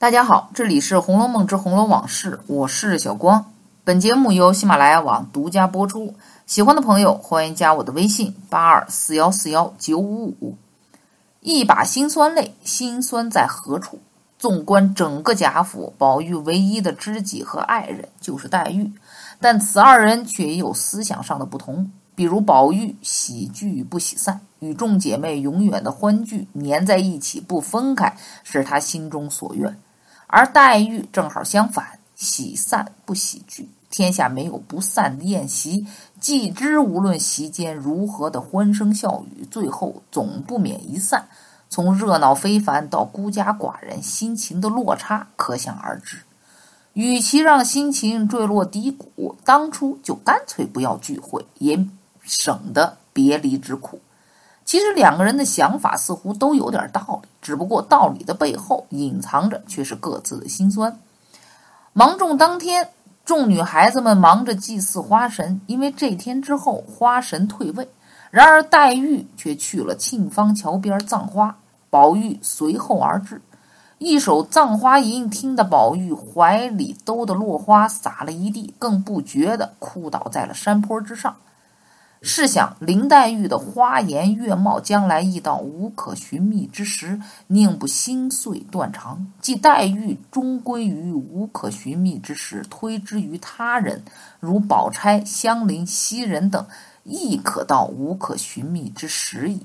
大家好，这里是《红楼梦之红楼往事》，我是小光。本节目由喜马拉雅网独家播出。喜欢的朋友欢迎加我的微信：八二四幺四幺九五五。一把辛酸泪，辛酸在何处？纵观整个贾府，宝玉唯一的知己和爱人就是黛玉，但此二人却也有思想上的不同。比如宝玉喜聚不喜散，与众姐妹永远的欢聚，粘在一起不分开，是他心中所愿。而黛玉正好相反，喜散不喜聚。天下没有不散的宴席，既知无论席间如何的欢声笑语，最后总不免一散。从热闹非凡到孤家寡人，心情的落差可想而知。与其让心情坠落低谷，当初就干脆不要聚会，也省得别离之苦。其实两个人的想法似乎都有点道理，只不过道理的背后隐藏着却是各自的心酸。芒种当天，众女孩子们忙着祭祀花神，因为这天之后花神退位。然而黛玉却去了沁芳桥边葬花，宝玉随后而至，一首《葬花吟》听得宝玉怀里兜的落花洒了一地，更不觉地哭倒在了山坡之上。试想，林黛玉的花颜月貌，将来亦到无可寻觅之时，宁不心碎断肠？即黛玉终归于无可寻觅之时，推之于他人，如宝钗、香菱、袭人等，亦可到无可寻觅之时矣。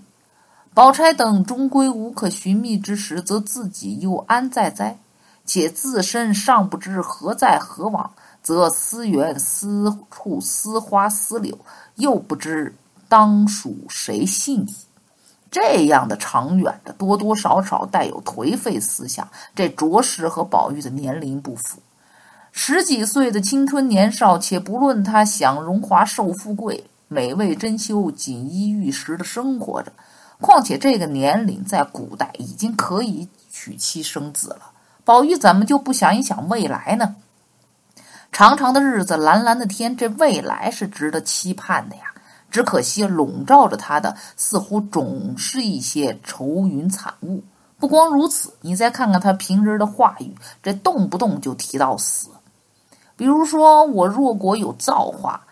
宝钗等终归无可寻觅之时，则自己又安在哉？且自身尚不知何在何往。则思园思处思花思柳，又不知当属谁信矣。这样的长远的，多多少少带有颓废思想，这着实和宝玉的年龄不符。十几岁的青春年少，且不论他享荣华受富贵、美味珍馐、锦衣玉食的生活着。况且这个年龄在古代已经可以娶妻生子了，宝玉怎么就不想一想未来呢？长长的日子，蓝蓝的天，这未来是值得期盼的呀。只可惜笼罩着他的，似乎总是一些愁云惨雾。不光如此，你再看看他平日的话语，这动不动就提到死。比如说：“我若果有造化。”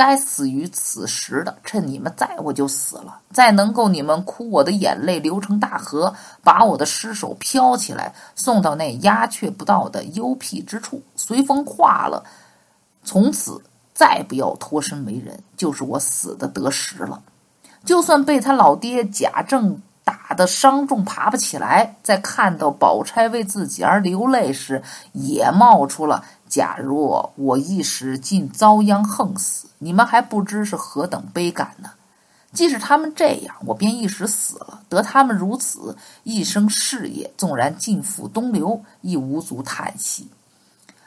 该死于此时的，趁你们在，我就死了。再能够你们哭我的眼泪流成大河，把我的尸首飘起来，送到那鸦雀不到的幽僻之处，随风化了。从此再不要脱身为人，就是我死的得时了。就算被他老爹贾政打得伤重，爬不起来，在看到宝钗为自己而流泪时，也冒出了。假若我一时竟遭殃横死，你们还不知是何等悲感呢？即使他们这样，我便一时死了，得他们如此一生事业，纵然尽付东流，亦无足叹息。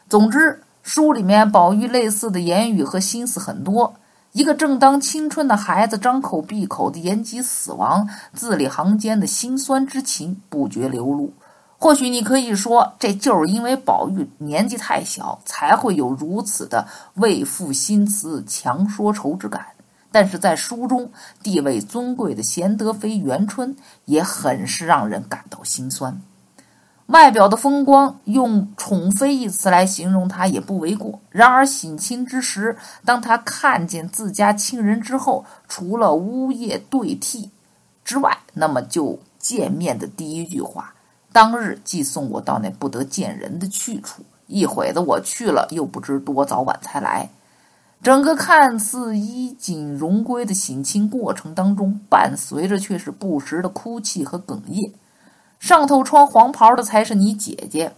总之，书里面宝玉类似的言语和心思很多。一个正当青春的孩子，张口闭口的言及死亡，字里行间的辛酸之情不觉流露。或许你可以说，这就是因为宝玉年纪太小，才会有如此的为赋新词强说愁之感。但是在书中，地位尊贵的贤德妃元春也很是让人感到心酸。外表的风光，用宠妃一词来形容她也不为过。然而省亲之时，当他看见自家亲人之后，除了呜咽对涕之外，那么就见面的第一句话。当日即送我到那不得见人的去处，一会子我去了，又不知多早晚才来。整个看似衣锦荣归的省亲过程当中，伴随着却是不时的哭泣和哽咽。上头穿黄袍的才是你姐姐，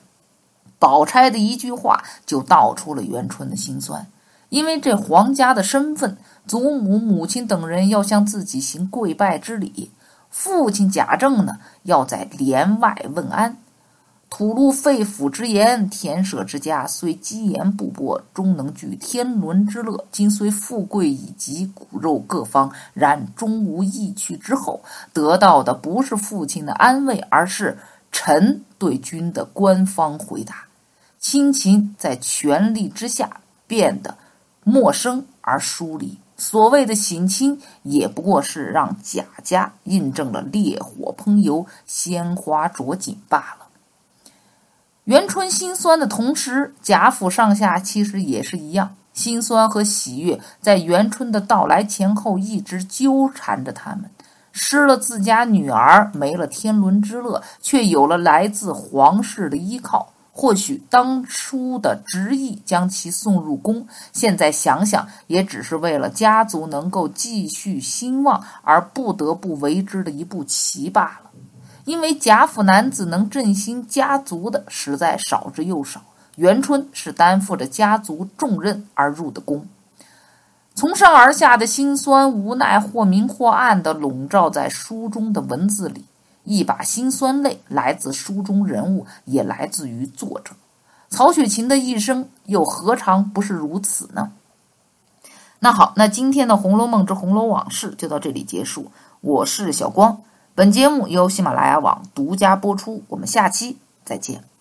宝钗的一句话就道出了元春的心酸。因为这皇家的身份，祖母、母亲等人要向自己行跪拜之礼。父亲贾政呢，要在帘外问安，吐露肺腑之言。田舍之家虽积言不薄，终能聚天伦之乐。今虽富贵以及骨肉各方，然终无意去之后，得到的不是父亲的安慰，而是臣对君的官方回答。亲情在权力之下变得陌生而疏离。所谓的省亲，也不过是让贾家印证了烈火烹油、鲜花着锦罢了。元春心酸的同时，贾府上下其实也是一样，心酸和喜悦在元春的到来前后一直纠缠着他们。失了自家女儿，没了天伦之乐，却有了来自皇室的依靠。或许当初的执意将其送入宫，现在想想也只是为了家族能够继续兴旺而不得不为之的一步棋罢了。因为贾府男子能振兴家族的实在少之又少，元春是担负着家族重任而入的宫，从上而下的辛酸无奈，或明或暗的笼罩在书中的文字里。一把辛酸泪来自书中人物，也来自于作者。曹雪芹的一生又何尝不是如此呢？那好，那今天的《红楼梦之红楼往事》就到这里结束。我是小光，本节目由喜马拉雅网独家播出。我们下期再见。